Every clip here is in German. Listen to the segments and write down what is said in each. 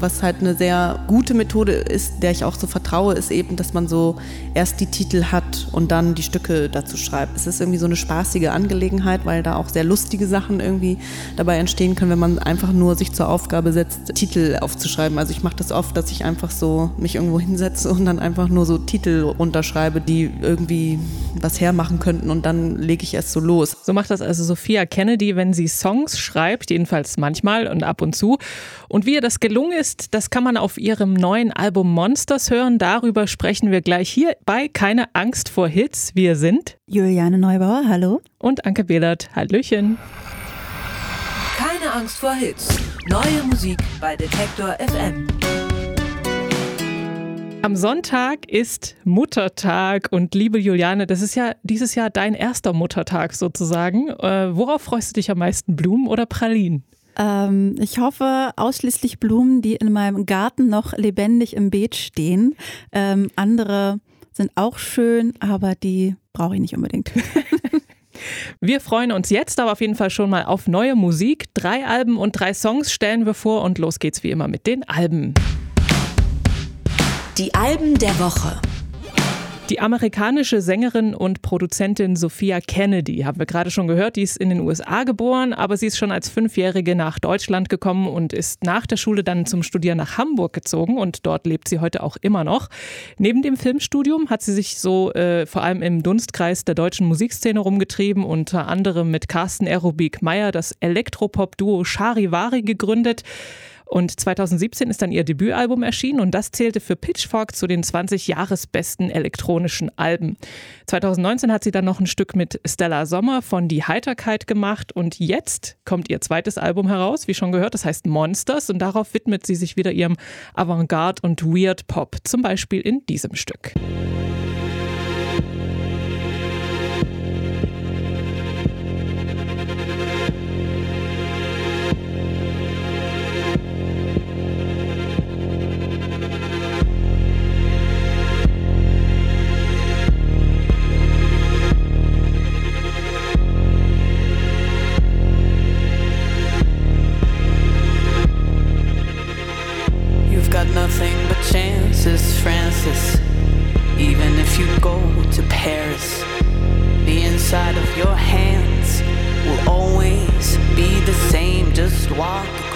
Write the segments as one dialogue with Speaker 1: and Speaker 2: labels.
Speaker 1: Was halt eine sehr gute Methode ist, der ich auch so vertraue, ist eben, dass man so erst die Titel hat und dann die Stücke dazu schreibt. Es ist irgendwie so eine spaßige Angelegenheit, weil da auch sehr lustige Sachen irgendwie dabei entstehen können, wenn man einfach nur sich zur Aufgabe setzt, Titel aufzuschreiben. Also ich mache das oft, dass ich einfach so mich irgendwo hinsetze und dann einfach nur so Titel runterschreibe, die irgendwie was hermachen könnten und dann lege ich erst so los.
Speaker 2: So macht das also Sophia Kennedy, wenn sie Songs schreibt, jedenfalls manchmal und ab und zu. Und wie ihr das gelungen ist, das kann man auf ihrem neuen Album Monsters hören. Darüber sprechen wir gleich hier bei Keine Angst vor Hits. Wir sind
Speaker 3: Juliane Neubauer, hallo.
Speaker 2: Und Anke Behlert, Hallöchen.
Speaker 4: Keine Angst vor Hits. Neue Musik bei Detektor FM.
Speaker 2: Am Sonntag ist Muttertag und liebe Juliane, das ist ja dieses Jahr dein erster Muttertag sozusagen. Äh, worauf freust du dich am meisten, Blumen oder Pralinen?
Speaker 3: Ähm, ich hoffe ausschließlich Blumen, die in meinem Garten noch lebendig im Beet stehen. Ähm, andere sind auch schön, aber die brauche ich nicht unbedingt.
Speaker 2: Wir freuen uns jetzt aber auf jeden Fall schon mal auf neue Musik. Drei Alben und drei Songs stellen wir vor und los geht's wie immer mit den Alben.
Speaker 4: Die Alben der Woche.
Speaker 2: Die amerikanische Sängerin und Produzentin Sophia Kennedy, haben wir gerade schon gehört, die ist in den USA geboren, aber sie ist schon als Fünfjährige nach Deutschland gekommen und ist nach der Schule dann zum Studieren nach Hamburg gezogen und dort lebt sie heute auch immer noch. Neben dem Filmstudium hat sie sich so äh, vor allem im Dunstkreis der deutschen Musikszene rumgetrieben, unter anderem mit Carsten Aerobik Meyer das Elektropop-Duo Charivari gegründet. Und 2017 ist dann ihr Debütalbum erschienen und das zählte für Pitchfork zu den 20 Jahresbesten elektronischen Alben. 2019 hat sie dann noch ein Stück mit Stella Sommer von Die Heiterkeit gemacht und jetzt kommt ihr zweites Album heraus, wie schon gehört, das heißt Monsters und darauf widmet sie sich wieder ihrem Avantgarde und Weird Pop, zum Beispiel in diesem Stück.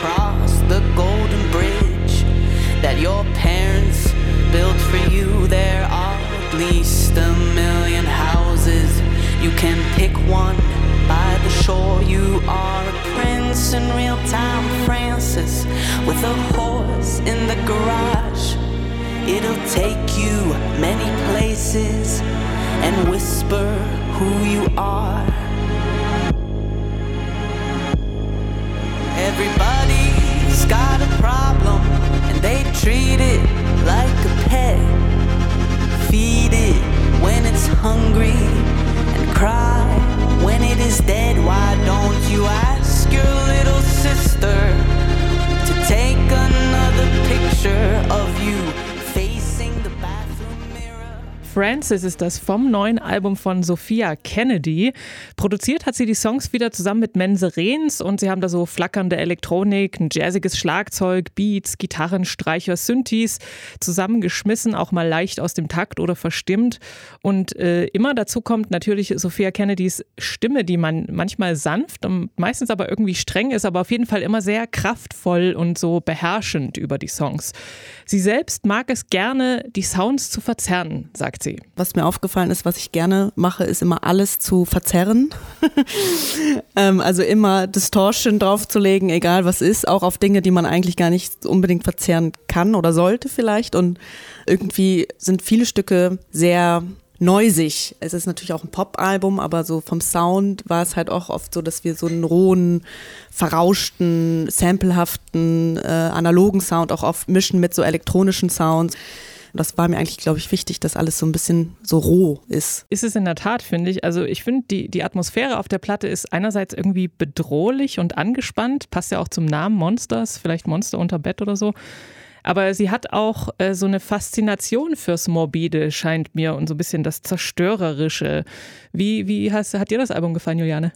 Speaker 5: Cross the golden bridge that your parents built for you. There are at least a million houses. You can pick one by the shore. You are a prince in real time,
Speaker 2: Francis,
Speaker 5: with a horse in the garage. It'll take you many places and whisper who you are. Everybody Treat it like a pet. Feed it when it's hungry and cry when it is dead. Why don't you ask your little sister to take another picture of you?
Speaker 2: Ist das vom neuen Album von Sophia Kennedy. Produziert hat sie die Songs wieder zusammen mit Mense Rehns und sie haben da so flackernde Elektronik, ein jazziges Schlagzeug, Beats, Gitarren, Streicher, Synthes zusammengeschmissen, auch mal leicht aus dem Takt oder verstimmt. Und äh, immer dazu kommt natürlich Sophia Kennedys Stimme, die man manchmal sanft und meistens aber irgendwie streng ist, aber auf jeden Fall immer sehr kraftvoll und so beherrschend über die Songs. Sie selbst mag es gerne, die Sounds zu verzerren, sagt sie.
Speaker 1: Was mir aufgefallen ist, was ich gerne mache, ist immer alles zu verzerren. ähm, also immer Distortion draufzulegen, egal was ist, auch auf Dinge, die man eigentlich gar nicht unbedingt verzerren kann oder sollte vielleicht. Und irgendwie sind viele Stücke sehr neusig. Es ist natürlich auch ein Pop-Album, aber so vom Sound war es halt auch oft so, dass wir so einen rohen, verrauschten, samplehaften, äh, analogen Sound auch oft mischen mit so elektronischen Sounds. Und das war mir eigentlich, glaube ich, wichtig, dass alles so ein bisschen so roh ist.
Speaker 2: Ist es in der Tat, finde ich. Also ich finde, die, die Atmosphäre auf der Platte ist einerseits irgendwie bedrohlich und angespannt. Passt ja auch zum Namen Monsters, vielleicht Monster unter Bett oder so. Aber sie hat auch äh, so eine Faszination fürs Morbide, scheint mir, und so ein bisschen das Zerstörerische. Wie, wie hast, hat dir das Album gefallen, Juliane?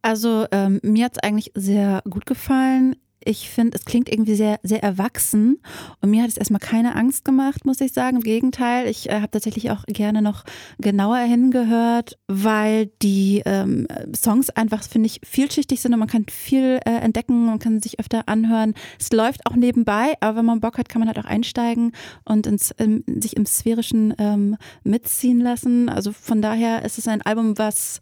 Speaker 3: Also ähm, mir hat es eigentlich sehr gut gefallen ich finde, es klingt irgendwie sehr, sehr erwachsen und mir hat es erstmal keine Angst gemacht, muss ich sagen. Im Gegenteil, ich äh, habe tatsächlich auch gerne noch genauer hingehört, weil die ähm, Songs einfach, finde ich, vielschichtig sind und man kann viel äh, entdecken, man kann sich öfter anhören. Es läuft auch nebenbei, aber wenn man Bock hat, kann man halt auch einsteigen und ins, im, sich im Sphärischen ähm, mitziehen lassen. Also von daher ist es ein Album, was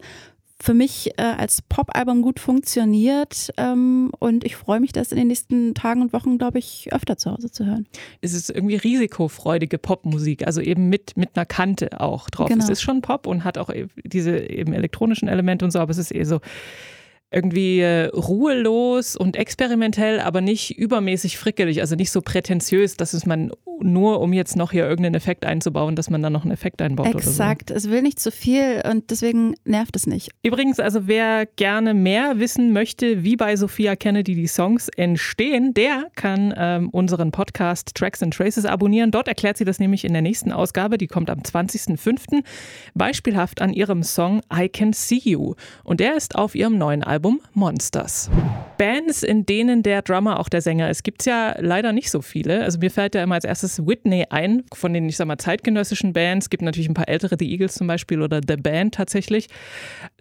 Speaker 3: für mich äh, als Pop-Album gut funktioniert ähm, und ich freue mich, das in den nächsten Tagen und Wochen, glaube ich, öfter zu Hause zu hören.
Speaker 2: Es ist irgendwie risikofreudige Popmusik, also eben mit, mit einer Kante auch drauf. Genau. Es ist schon Pop und hat auch e-, diese eben elektronischen Elemente und so, aber es ist eher so irgendwie äh, ruhelos und experimentell, aber nicht übermäßig frickelig, also nicht so prätentiös, dass es man nur, um jetzt noch hier irgendeinen Effekt einzubauen, dass man dann noch einen Effekt einbaut.
Speaker 3: Exakt, so. es will nicht zu viel und deswegen nervt es nicht.
Speaker 2: Übrigens, also wer gerne mehr wissen möchte, wie bei Sophia Kennedy die Songs entstehen, der kann ähm, unseren Podcast Tracks and Traces abonnieren. Dort erklärt sie das nämlich in der nächsten Ausgabe, die kommt am 20.05. Beispielhaft an ihrem Song I Can See You. Und der ist auf ihrem neuen Album Album Monsters. Bands, in denen der Drummer auch der Sänger ist, gibt es ja leider nicht so viele. Also mir fällt ja immer als erstes Whitney ein, von den, ich sag mal, zeitgenössischen Bands. Es gibt natürlich ein paar ältere, The Eagles zum Beispiel oder The Band tatsächlich.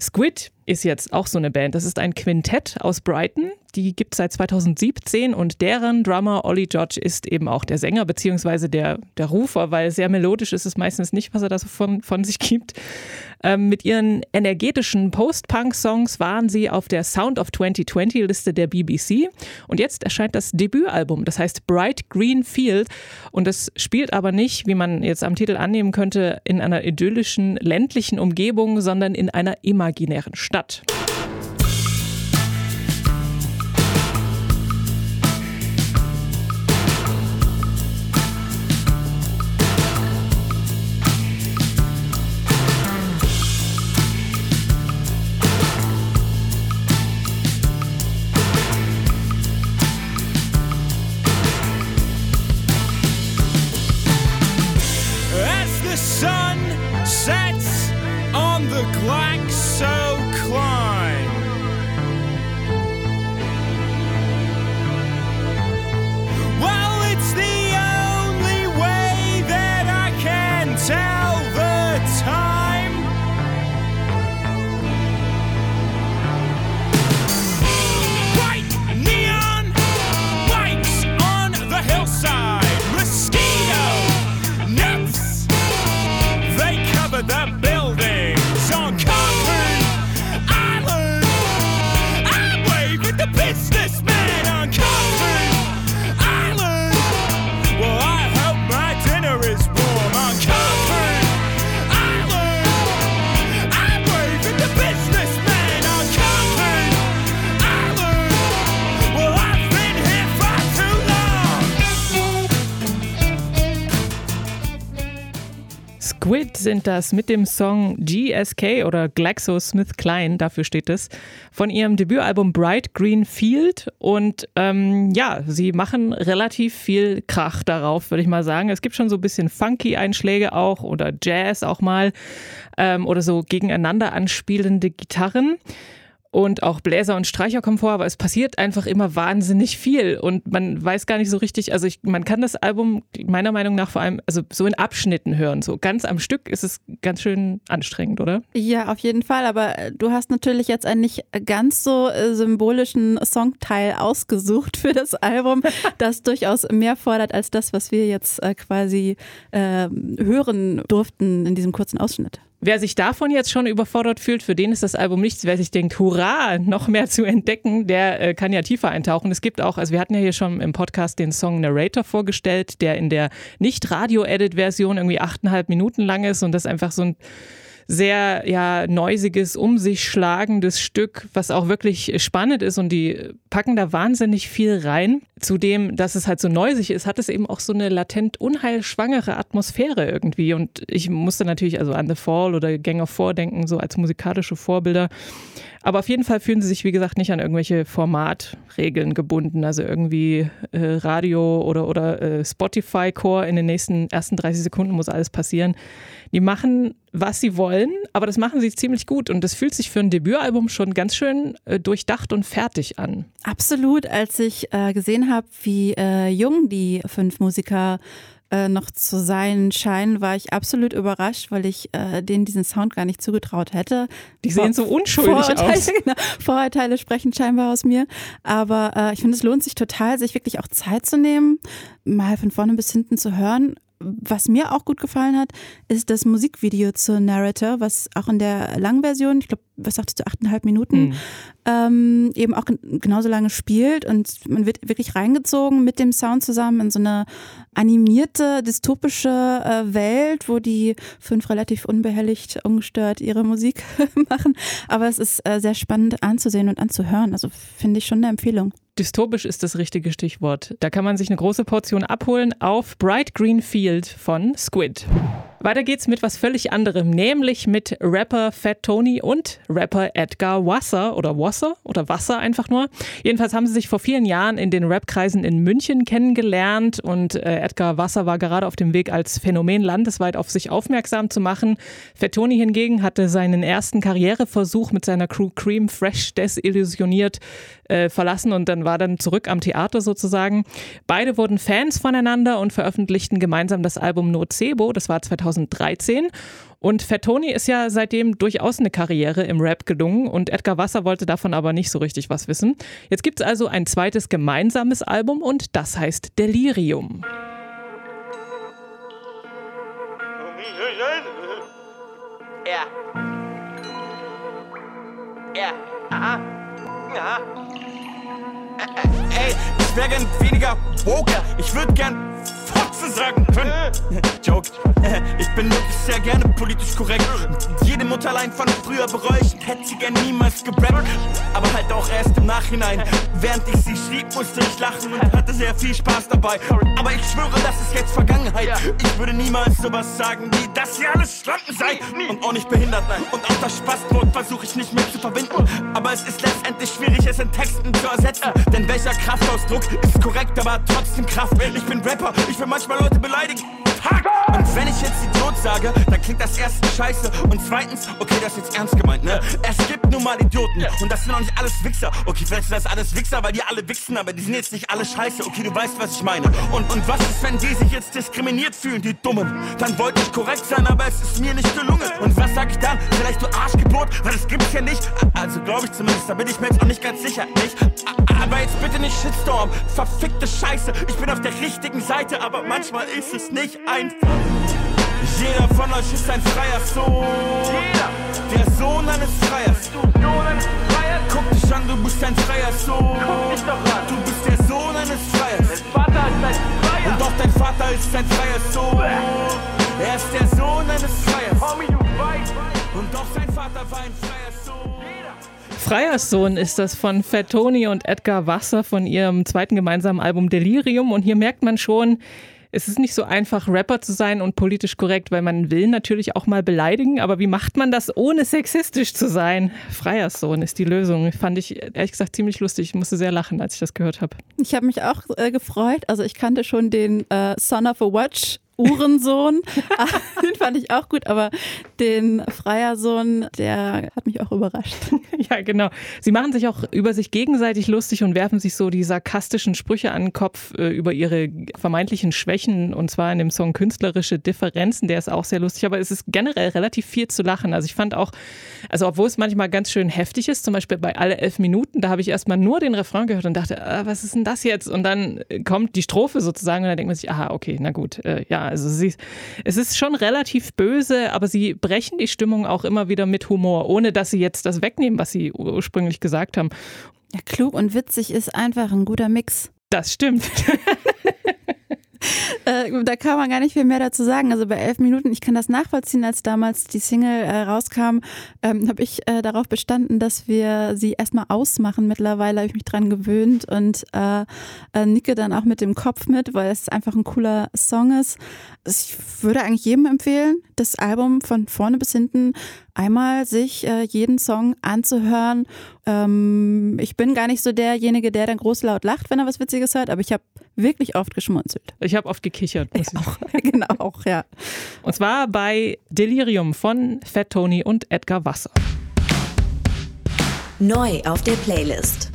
Speaker 2: Squid ist jetzt auch so eine Band. Das ist ein Quintett aus Brighton. Die gibt es seit 2017 und deren Drummer Ollie George ist eben auch der Sänger beziehungsweise der, der Rufer, weil sehr melodisch ist es meistens nicht, was er da so von, von sich gibt. Ähm, mit ihren energetischen Post-Punk-Songs waren sie auf der Sound of 2020-Liste der BBC und jetzt erscheint das Debütalbum, das heißt Bright Green Field und das spielt aber nicht, wie man jetzt am Titel annehmen könnte, in einer idyllischen ländlichen Umgebung, sondern in einer imaginären Stadt. Stadt. the clank so clank. Squid sind das mit dem Song GSK oder GlaxoSmithKline, dafür steht es, von ihrem Debütalbum Bright Green Field. Und ähm, ja, sie machen relativ viel Krach darauf, würde ich mal sagen. Es gibt schon so ein bisschen Funky-Einschläge auch oder Jazz auch mal ähm, oder so gegeneinander anspielende Gitarren und auch Bläser und Streicher kommen vor, aber es passiert einfach immer wahnsinnig viel und man weiß gar nicht so richtig, also ich, man kann das Album meiner Meinung nach vor allem also so in Abschnitten hören, so ganz am Stück ist es ganz schön anstrengend, oder?
Speaker 3: Ja, auf jeden Fall, aber äh, du hast natürlich jetzt einen nicht ganz so äh, symbolischen Songteil ausgesucht für das Album, das durchaus mehr fordert als das, was wir jetzt äh, quasi äh, hören durften in diesem kurzen Ausschnitt.
Speaker 2: Wer sich davon jetzt schon überfordert fühlt, für den ist das Album nichts. Wer sich denkt, hurra, noch mehr zu entdecken, der äh, kann ja tiefer eintauchen. Es gibt auch, also wir hatten ja hier schon im Podcast den Song Narrator vorgestellt, der in der nicht Radio-Edit-Version irgendwie achteinhalb Minuten lang ist und das einfach so ein sehr ja neusiges, um sich schlagendes Stück, was auch wirklich spannend ist und die packen da wahnsinnig viel rein. Zudem, dass es halt so neusig ist, hat es eben auch so eine latent unheilschwangere Atmosphäre irgendwie und ich musste natürlich also an The Fall oder Gang of Four denken, so als musikalische Vorbilder. Aber auf jeden Fall fühlen sie sich, wie gesagt, nicht an irgendwelche Formatregeln gebunden. Also irgendwie äh, Radio oder, oder äh, Spotify-Core in den nächsten ersten 30 Sekunden muss alles passieren. Die machen, was sie wollen, aber das machen sie ziemlich gut. Und das fühlt sich für ein Debütalbum schon ganz schön äh, durchdacht und fertig an.
Speaker 3: Absolut. Als ich äh, gesehen habe, wie äh, jung die fünf Musiker äh, noch zu sein scheinen, war ich absolut überrascht, weil ich äh, denen diesen Sound gar nicht zugetraut hätte.
Speaker 2: Die sehen so unschuldig
Speaker 3: Vorurteile,
Speaker 2: aus.
Speaker 3: Genau, Vorurteile sprechen scheinbar aus mir. Aber äh, ich finde, es lohnt sich total, sich wirklich auch Zeit zu nehmen, mal von vorne bis hinten zu hören was mir auch gut gefallen hat, ist das Musikvideo zur Narrator, was auch in der langen Version, ich glaube, was sagtest du, achteinhalb Minuten,
Speaker 2: Mhm.
Speaker 3: ähm, eben auch gen- genauso lange spielt und man wird wirklich reingezogen mit dem Sound zusammen in so eine animierte, dystopische äh, Welt, wo die fünf relativ unbehelligt, ungestört ihre Musik machen. Aber es ist äh, sehr spannend anzusehen und anzuhören. Also finde ich schon eine Empfehlung.
Speaker 2: Dystopisch ist das richtige Stichwort. Da kann man sich eine große Portion abholen auf Bright Green Field von Squid. Weiter geht's mit was völlig anderem, nämlich mit Rapper Fat Tony und Rapper Edgar Wasser oder Wasser oder Wasser einfach nur. Jedenfalls haben sie sich vor vielen Jahren in den Rapkreisen in München kennengelernt und äh, Edgar Wasser war gerade auf dem Weg als Phänomen landesweit auf sich aufmerksam zu machen. Fat Tony hingegen hatte seinen ersten Karriereversuch mit seiner Crew Cream Fresh desillusioniert äh, verlassen und dann war dann zurück am Theater sozusagen. Beide wurden Fans voneinander und veröffentlichten gemeinsam das Album Nocebo, das war 2013. Und Fat Tony ist ja seitdem durchaus eine Karriere im Rap gelungen und Edgar Wasser wollte davon aber nicht so richtig was wissen. Jetzt gibt es also ein zweites gemeinsames Album und das heißt Delirium.
Speaker 6: Ja. Ja. Aha. Ja. Ey, ich wär gern weniger woke. Ich würd gern Fotze sagen können. Joke. Ich bin wirklich sehr gerne politisch korrekt. Jede Mutterlein von früher bereue ich hätte sie gern niemals gerappt. Aber halt auch erst im Nachhinein. Während ich sie schrieb, musste ich lachen und hatte sehr viel Spaß dabei. Aber ich schwöre, das ist jetzt Vergangenheit. Ich würde niemals sowas sagen wie, dass ihr alles Schlampen seid. Und auch nicht behindert. Und auch das Spaßbrot versuche ich nicht mehr zu verbinden. Aber es ist letztendlich schwierig, es in Texten zu ersetzen. Denn welcher Kraftausdruck ist korrekt, aber trotzdem Kraft. Ich bin Rapper, ich will manchmal Leute beleidigen. Und wenn ich jetzt Idiot sage, dann klingt das erstens scheiße und zweitens, okay, das ist jetzt ernst gemeint, ne? Es gibt nun mal Idioten und das sind auch nicht alles Wichser. Okay, vielleicht sind das alles Wichser, weil die alle wichsen, aber die sind jetzt nicht alle scheiße. Okay, du weißt, was ich meine. Und, und was ist, wenn die sich jetzt diskriminiert fühlen, die Dummen? Dann wollte ich korrekt sein, aber es ist mir nicht gelungen. Und was sag ich dann? Vielleicht du Arschgeburt, weil das gibt's ja nicht. Also glaube ich zumindest, da bin ich mir jetzt auch nicht ganz sicher, nicht? Aber jetzt bitte nicht Shitstorm, verfickte Scheiße. Ich bin auf der richtigen Seite, aber manchmal ist es nicht einfach. Jeder von euch ist ein freier Sohn. Jeder. Der Sohn eines Freiers. Du Sohn eines Freiers. Guck dich an, du bist ein freier Sohn. Guck dich doch an. Du bist der Sohn eines Freiers. Dein Vater ist ein Freier. Und auch dein Vater ist ein freier Sohn. Er ist der Sohn eines Freiers. Homie, du weißt. Und auch sein Vater war ein freier Sohn.
Speaker 2: Freier Sohn ist das von Fat Tony und Edgar Wasser von ihrem zweiten gemeinsamen Album Delirium. Und hier merkt man schon, es ist nicht so einfach, Rapper zu sein und politisch korrekt, weil man will natürlich auch mal beleidigen, aber wie macht man das, ohne sexistisch zu sein? Freier Sohn ist die Lösung. Fand ich ehrlich gesagt ziemlich lustig. Ich musste sehr lachen, als ich das gehört habe.
Speaker 3: Ich habe mich auch äh, gefreut. Also ich kannte schon den äh, Son of a Watch. Uhrensohn, Ah, den fand ich auch gut, aber den Freiersohn, der hat mich auch überrascht.
Speaker 2: Ja, genau. Sie machen sich auch über sich gegenseitig lustig und werfen sich so die sarkastischen Sprüche an den Kopf äh, über ihre vermeintlichen Schwächen und zwar in dem Song Künstlerische Differenzen. Der ist auch sehr lustig, aber es ist generell relativ viel zu lachen. Also ich fand auch, also obwohl es manchmal ganz schön heftig ist, zum Beispiel bei alle elf Minuten, da habe ich erstmal nur den Refrain gehört und dachte, ah, was ist denn das jetzt? Und dann kommt die Strophe sozusagen und dann denkt man sich, aha, okay, na gut, äh, ja, also sie, es ist schon relativ böse, aber sie brechen die Stimmung auch immer wieder mit Humor, ohne dass sie jetzt das wegnehmen, was sie ursprünglich gesagt haben.
Speaker 3: Ja, klug und witzig ist einfach ein guter Mix.
Speaker 2: Das stimmt.
Speaker 3: äh, da kann man gar nicht viel mehr dazu sagen. Also bei elf Minuten, ich kann das nachvollziehen, als damals die Single äh, rauskam, ähm, habe ich äh, darauf bestanden, dass wir sie erstmal ausmachen. Mittlerweile habe ich mich dran gewöhnt und äh, äh, nicke dann auch mit dem Kopf mit, weil es einfach ein cooler Song ist. Ich würde eigentlich jedem empfehlen, das Album von vorne bis hinten einmal sich äh, jeden Song anzuhören. Ähm, ich bin gar nicht so derjenige, der dann groß laut lacht, wenn er was Witziges hört, aber ich habe wirklich oft geschmunzelt.
Speaker 2: Ich habe oft gekichert. Muss
Speaker 3: ich auch, genau, auch, ja.
Speaker 2: Und zwar bei Delirium von Fat Tony und Edgar Wasser.
Speaker 4: Neu auf der Playlist.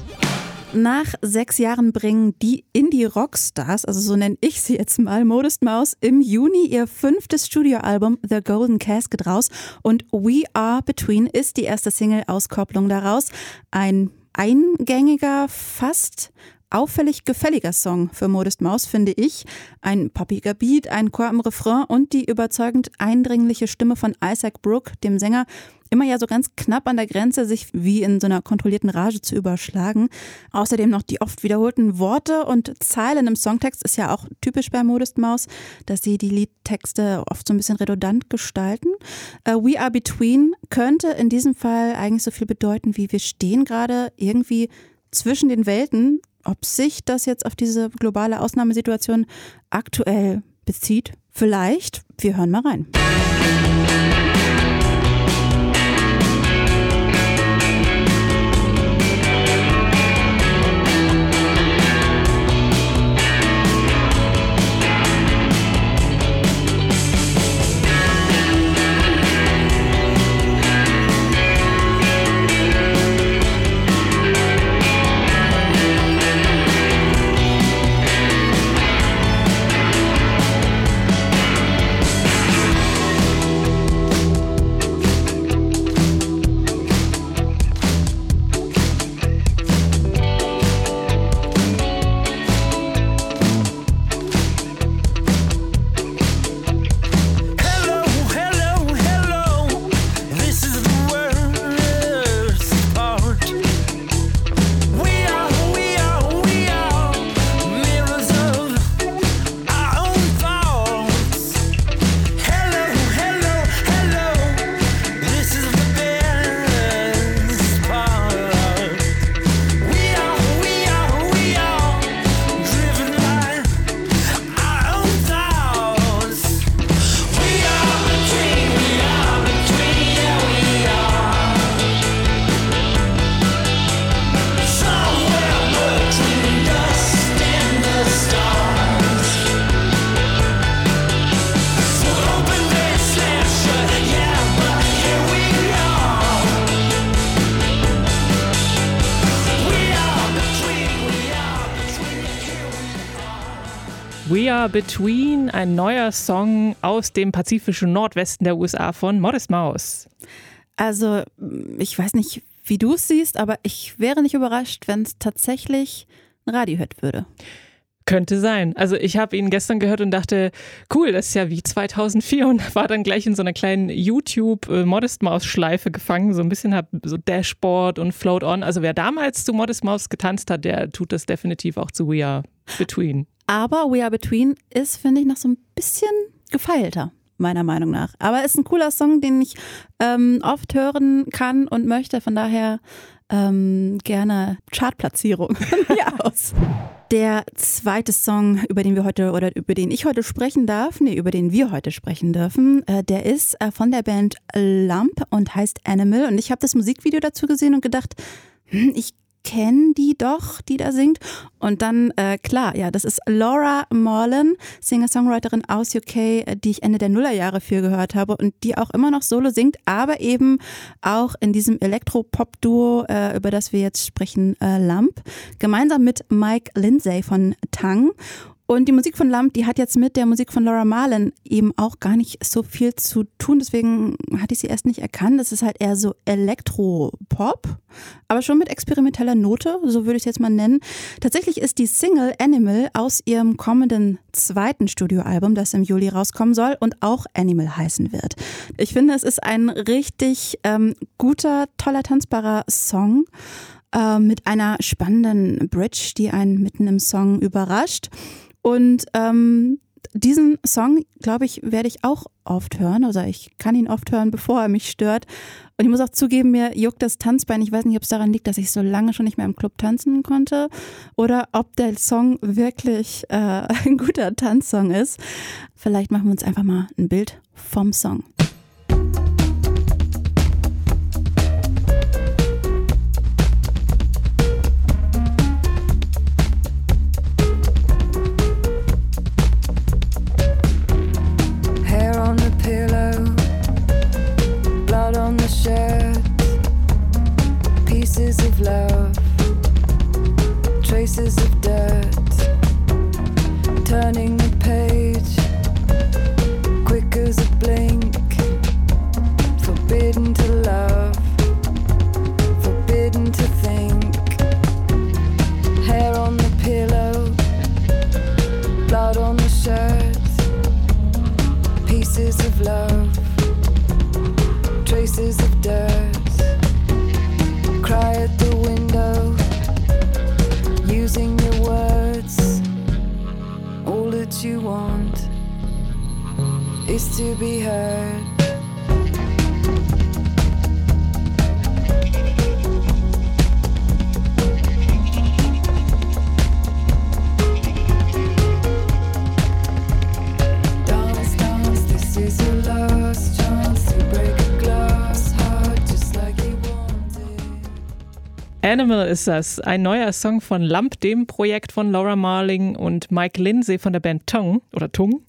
Speaker 3: Nach sechs Jahren bringen die Indie-Rockstars, also so nenne ich sie jetzt mal, Modest Mouse, im Juni ihr fünftes Studioalbum The Golden Casket raus und We Are Between ist die erste Single-Auskopplung daraus. Ein eingängiger, fast auffällig gefälliger Song für Modest Maus, finde ich. Ein poppiger Beat, ein Chor im Refrain und die überzeugend eindringliche Stimme von Isaac Brooke, dem Sänger, immer ja so ganz knapp an der Grenze, sich wie in so einer kontrollierten Rage zu überschlagen. Außerdem noch die oft wiederholten Worte und Zeilen im Songtext ist ja auch typisch bei Modest Maus, dass sie die Liedtexte oft so ein bisschen redundant gestalten. Uh, We Are Between könnte in diesem Fall eigentlich so viel bedeuten, wie wir stehen gerade irgendwie zwischen den Welten. Ob sich das jetzt auf diese globale Ausnahmesituation aktuell bezieht? Vielleicht. Wir hören mal rein.
Speaker 2: Between, ein neuer Song aus dem pazifischen Nordwesten der USA von Modest Mouse.
Speaker 3: Also, ich weiß nicht, wie du es siehst, aber ich wäre nicht überrascht, wenn es tatsächlich ein Radiohit würde.
Speaker 2: Könnte sein. Also ich habe ihn gestern gehört und dachte, cool, das ist ja wie 2004 und war dann gleich in so einer kleinen YouTube äh, Modest Maus Schleife gefangen, so ein bisschen hab so Dashboard und Float On. Also wer damals zu Modest Maus getanzt hat, der tut das definitiv auch zu We Are Between.
Speaker 3: Aber We Are Between ist, finde ich, noch so ein bisschen gefeilter meiner Meinung nach. Aber ist ein cooler Song, den ich ähm, oft hören kann und möchte. Von daher ähm, gerne Chartplatzierung aus. Der zweite Song, über den wir heute oder über den ich heute sprechen darf, nee, über den wir heute sprechen dürfen, äh, der ist äh, von der Band Lump und heißt Animal. Und ich habe das Musikvideo dazu gesehen und gedacht, hm, ich kenne die doch, die da singt. Und dann, äh, klar, ja, das ist Laura Morlan, Singer-Songwriterin aus UK, äh, die ich Ende der Nullerjahre viel gehört habe und die auch immer noch solo singt, aber eben auch in diesem Elektro-Pop-Duo, äh, über das wir jetzt sprechen, äh, Lump, gemeinsam mit Mike Lindsay von Tang. Und die Musik von Lamp, die hat jetzt mit der Musik von Laura Marlin eben auch gar nicht so viel zu tun. Deswegen hatte ich sie erst nicht erkannt. Das ist halt eher so Elektro-Pop, aber schon mit experimenteller Note, so würde ich es jetzt mal nennen. Tatsächlich ist die Single Animal aus ihrem kommenden zweiten Studioalbum, das im Juli rauskommen soll und auch Animal heißen wird. Ich finde, es ist ein richtig ähm, guter, toller, tanzbarer Song äh, mit einer spannenden Bridge, die einen mitten im Song überrascht. Und ähm, diesen Song, glaube ich, werde ich auch oft hören. Also ich kann ihn oft hören, bevor er mich stört. Und ich muss auch zugeben, mir juckt das Tanzbein. Ich weiß nicht, ob es daran liegt, dass ich so lange schon nicht mehr im Club tanzen konnte oder ob der Song wirklich äh, ein guter Tanzsong ist. Vielleicht machen wir uns einfach mal ein Bild vom Song.
Speaker 2: Animal ist das, ein neuer Song von Lump, dem Projekt von Laura Marling und Mike Lindsay von der Band Tung oder Tung.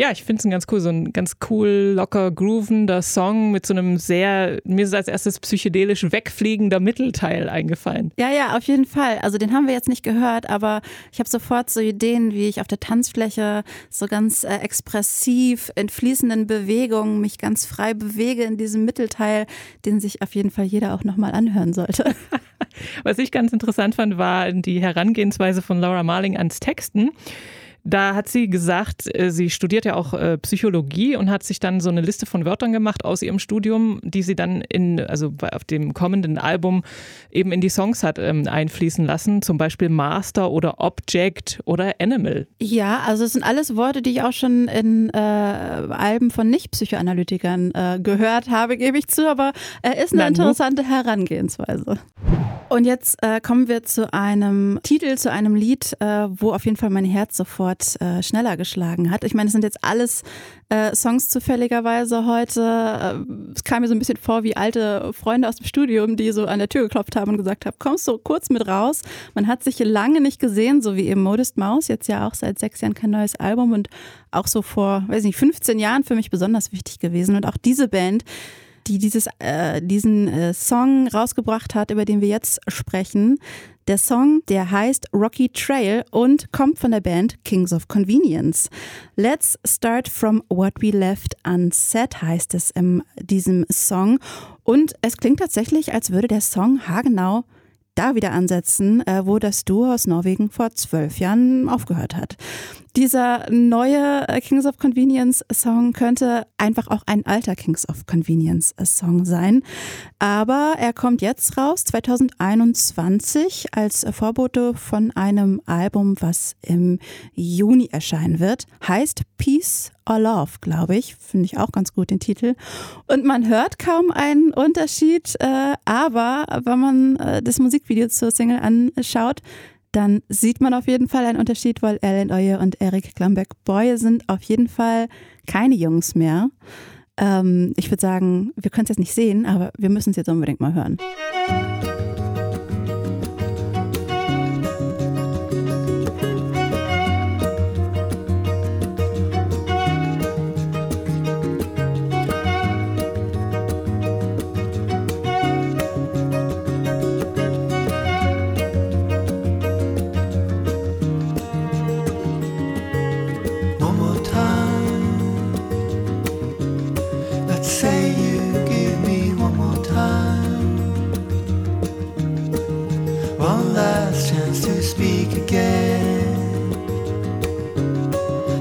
Speaker 2: Ja, ich finde es ganz cool, so ein ganz cool, locker groovender Song mit so einem sehr, mir ist als erstes psychedelisch wegfliegender Mittelteil eingefallen.
Speaker 3: Ja, ja, auf jeden Fall. Also den haben wir jetzt nicht gehört, aber ich habe sofort so Ideen, wie ich auf der Tanzfläche so ganz äh, expressiv in fließenden Bewegungen mich ganz frei bewege in diesem Mittelteil, den sich auf jeden Fall jeder auch nochmal anhören sollte.
Speaker 2: Was ich ganz interessant fand, war die Herangehensweise von Laura Marling ans Texten. Da hat sie gesagt, äh, sie studiert ja auch äh, Psychologie und hat sich dann so eine Liste von Wörtern gemacht aus ihrem Studium, die sie dann in, also auf dem kommenden Album eben in die Songs hat ähm, einfließen lassen. Zum Beispiel Master oder Object oder Animal.
Speaker 3: Ja, also es sind alles Worte, die ich auch schon in äh, Alben von Nicht-Psychoanalytikern äh, gehört habe, gebe ich zu, aber er ist eine Nanu. interessante Herangehensweise. Und jetzt äh, kommen wir zu einem Titel, zu einem Lied, äh, wo auf jeden Fall mein Herz sofort Rekord äh, schneller geschlagen hat. Ich meine, es sind jetzt alles äh, Songs zufälligerweise heute. Äh, es kam mir so ein bisschen vor wie alte Freunde aus dem Studium, die so an der Tür geklopft haben und gesagt haben, kommst du kurz mit raus? Man hat sich lange nicht gesehen, so wie eben Modest Mouse, jetzt ja auch seit sechs Jahren kein neues Album und auch so vor, weiß nicht, 15 Jahren für mich besonders wichtig gewesen. Und auch diese Band, die dieses, äh, diesen äh, Song rausgebracht hat, über den wir jetzt sprechen. Der Song, der heißt Rocky Trail und kommt von der Band Kings of Convenience. Let's start from what we left unsaid heißt es in diesem Song. Und es klingt tatsächlich, als würde der Song haargenau da wieder ansetzen, äh, wo das Duo aus Norwegen vor zwölf Jahren aufgehört hat. Dieser neue äh, Kings of Convenience Song könnte einfach auch ein alter Kings of Convenience Song sein. Aber er kommt jetzt raus, 2021, als Vorbote von einem Album, was im Juni erscheinen wird. Heißt Peace or Love, glaube ich. Finde ich auch ganz gut den Titel. Und man hört kaum einen Unterschied, äh, aber wenn man äh, das Musikvideo zur Single anschaut, dann sieht man auf jeden Fall einen Unterschied, weil Ellen Oye und Eric Klambeck-Boy sind auf jeden Fall keine Jungs mehr. Ähm, ich würde sagen, wir können es jetzt nicht sehen, aber wir müssen es jetzt unbedingt mal hören.
Speaker 7: Say you give me one more time. One last chance to speak again.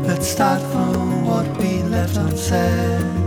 Speaker 7: Let's start from what we left unsaid.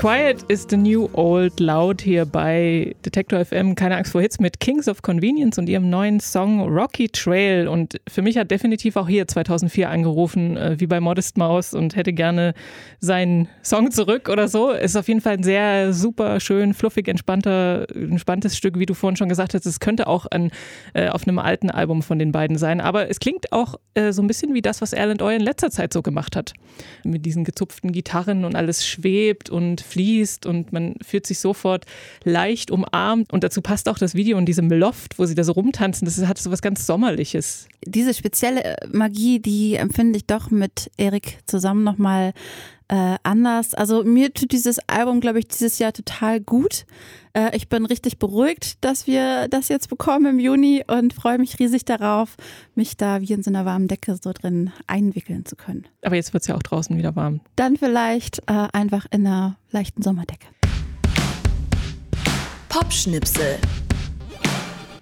Speaker 2: Quiet is the new old laut hier bei Detector FM. Keine Angst vor Hits mit Kings of Convenience und ihrem neuen Song Rocky Trail. Und für mich hat definitiv auch hier 2004 angerufen, äh, wie bei Modest Mouse und hätte gerne seinen Song zurück oder so. Ist auf jeden Fall ein sehr super schön, fluffig, entspannter, entspanntes Stück, wie du vorhin schon gesagt hast. Es könnte auch ein, äh, auf einem alten Album von den beiden sein. Aber es klingt auch äh, so ein bisschen wie das, was Alan Oy in letzter Zeit so gemacht hat. Mit diesen gezupften Gitarren und alles schwebt und fließt und man fühlt sich sofort leicht umarmt. Und dazu passt auch das Video in diesem Loft, wo sie da so rumtanzen. Das hat so was ganz Sommerliches.
Speaker 3: Diese spezielle äh, Magie, die empfinde ich doch mit Erik zusammen nochmal äh, anders. Also mir tut dieses Album, glaube ich, dieses Jahr total gut. Äh, ich bin richtig beruhigt, dass wir das jetzt bekommen im Juni und freue mich riesig darauf, mich da wie in so einer warmen Decke so drin einwickeln zu können.
Speaker 2: Aber jetzt wird es ja auch draußen wieder warm.
Speaker 3: Dann vielleicht äh, einfach in einer leichten Sommerdecke.
Speaker 4: Popschnipsel.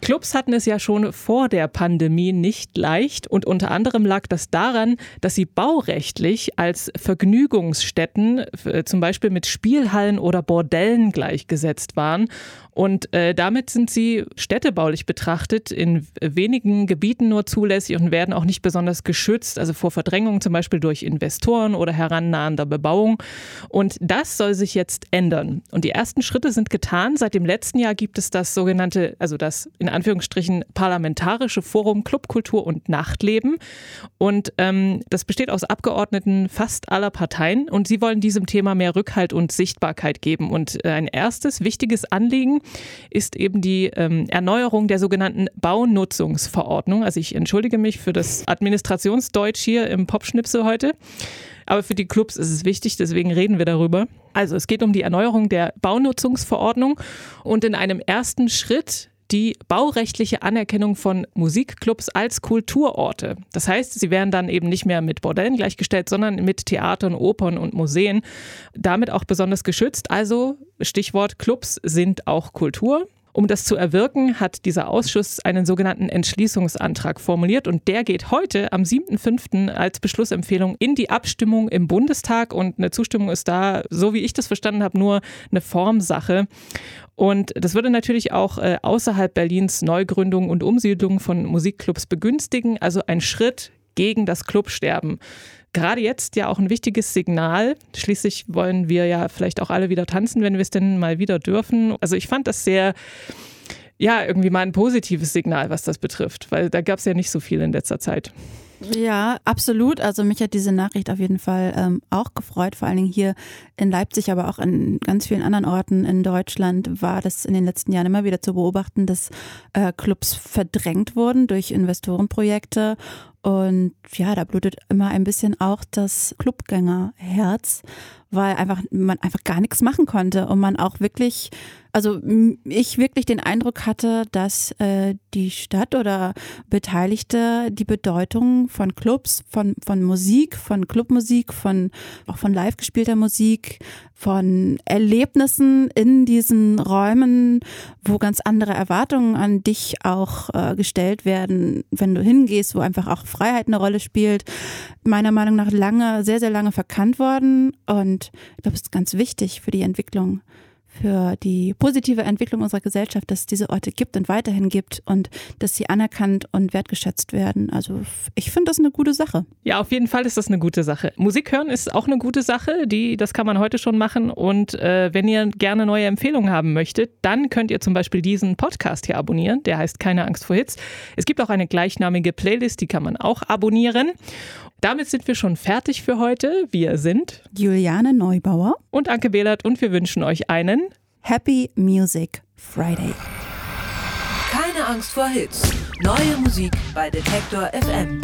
Speaker 2: Clubs hatten es ja schon vor der Pandemie nicht leicht und unter anderem lag das daran, dass sie baurechtlich als Vergnügungsstätten, äh, zum Beispiel mit Spielhallen oder Bordellen gleichgesetzt waren. Und äh, damit sind sie städtebaulich betrachtet in wenigen Gebieten nur zulässig und werden auch nicht besonders geschützt, also vor Verdrängung zum Beispiel durch Investoren oder herannahender Bebauung. Und das soll sich jetzt ändern. Und die ersten Schritte sind getan. Seit dem letzten Jahr gibt es das sogenannte, also das in Anführungsstrichen parlamentarische Forum Clubkultur und Nachtleben. Und ähm, das besteht aus Abgeordneten fast aller Parteien und sie wollen diesem Thema mehr Rückhalt und Sichtbarkeit geben. Und äh, ein erstes wichtiges Anliegen ist eben die ähm, Erneuerung der sogenannten Baunutzungsverordnung. Also ich entschuldige mich für das Administrationsdeutsch hier im Popschnipsel heute. Aber für die Clubs ist es wichtig, deswegen reden wir darüber. Also es geht um die Erneuerung der Baunutzungsverordnung und in einem ersten Schritt die baurechtliche Anerkennung von Musikclubs als Kulturorte. Das heißt, sie werden dann eben nicht mehr mit Bordellen gleichgestellt, sondern mit Theatern, Opern und Museen. Damit auch besonders geschützt. Also Stichwort Clubs sind auch Kultur. Um das zu erwirken, hat dieser Ausschuss einen sogenannten Entschließungsantrag formuliert und der geht heute am 7.5. als Beschlussempfehlung in die Abstimmung im Bundestag und eine Zustimmung ist da, so wie ich das verstanden habe, nur eine Formsache. Und das würde natürlich auch äh, außerhalb Berlins Neugründung und Umsiedlung von Musikclubs begünstigen, also ein Schritt gegen das Clubsterben. Gerade jetzt ja auch ein wichtiges Signal. Schließlich wollen wir ja vielleicht auch alle wieder tanzen, wenn wir es denn mal wieder dürfen. Also ich fand das sehr, ja, irgendwie mal ein positives Signal, was das betrifft, weil da gab es ja nicht so viel in letzter Zeit.
Speaker 3: Ja, absolut. Also mich hat diese Nachricht auf jeden Fall ähm, auch gefreut. Vor allen Dingen hier in Leipzig, aber auch in ganz vielen anderen Orten in Deutschland war das in den letzten Jahren immer wieder zu beobachten, dass äh, Clubs verdrängt wurden durch Investorenprojekte. Und ja, da blutet immer ein bisschen auch das Clubgängerherz, weil einfach man einfach gar nichts machen konnte und man auch wirklich, also ich wirklich den Eindruck hatte, dass äh, die Stadt oder Beteiligte die Bedeutung von Clubs, von, von Musik, von Clubmusik, von auch von live gespielter Musik, von Erlebnissen in diesen Räumen, wo ganz andere Erwartungen an dich auch äh, gestellt werden, wenn du hingehst, wo einfach auch Freiheit eine Rolle spielt, meiner Meinung nach lange, sehr, sehr lange verkannt worden. Und ich glaube, es ist ganz wichtig für die Entwicklung für die positive Entwicklung unserer Gesellschaft, dass es diese Orte gibt und weiterhin gibt und dass sie anerkannt und wertgeschätzt werden. Also ich finde das eine gute Sache.
Speaker 2: Ja, auf jeden Fall ist das eine gute Sache. Musik hören ist auch eine gute Sache, die, das kann man heute schon machen. Und äh, wenn ihr gerne neue Empfehlungen haben möchtet, dann könnt ihr zum Beispiel diesen Podcast hier abonnieren. Der heißt Keine Angst vor Hits. Es gibt auch eine gleichnamige Playlist, die kann man auch abonnieren. Damit sind wir schon fertig für heute. Wir sind
Speaker 3: Juliane Neubauer
Speaker 2: und Anke Behlert und wir wünschen euch einen
Speaker 3: Happy Music Friday.
Speaker 4: Keine Angst vor Hits. Neue Musik bei Detektor FM.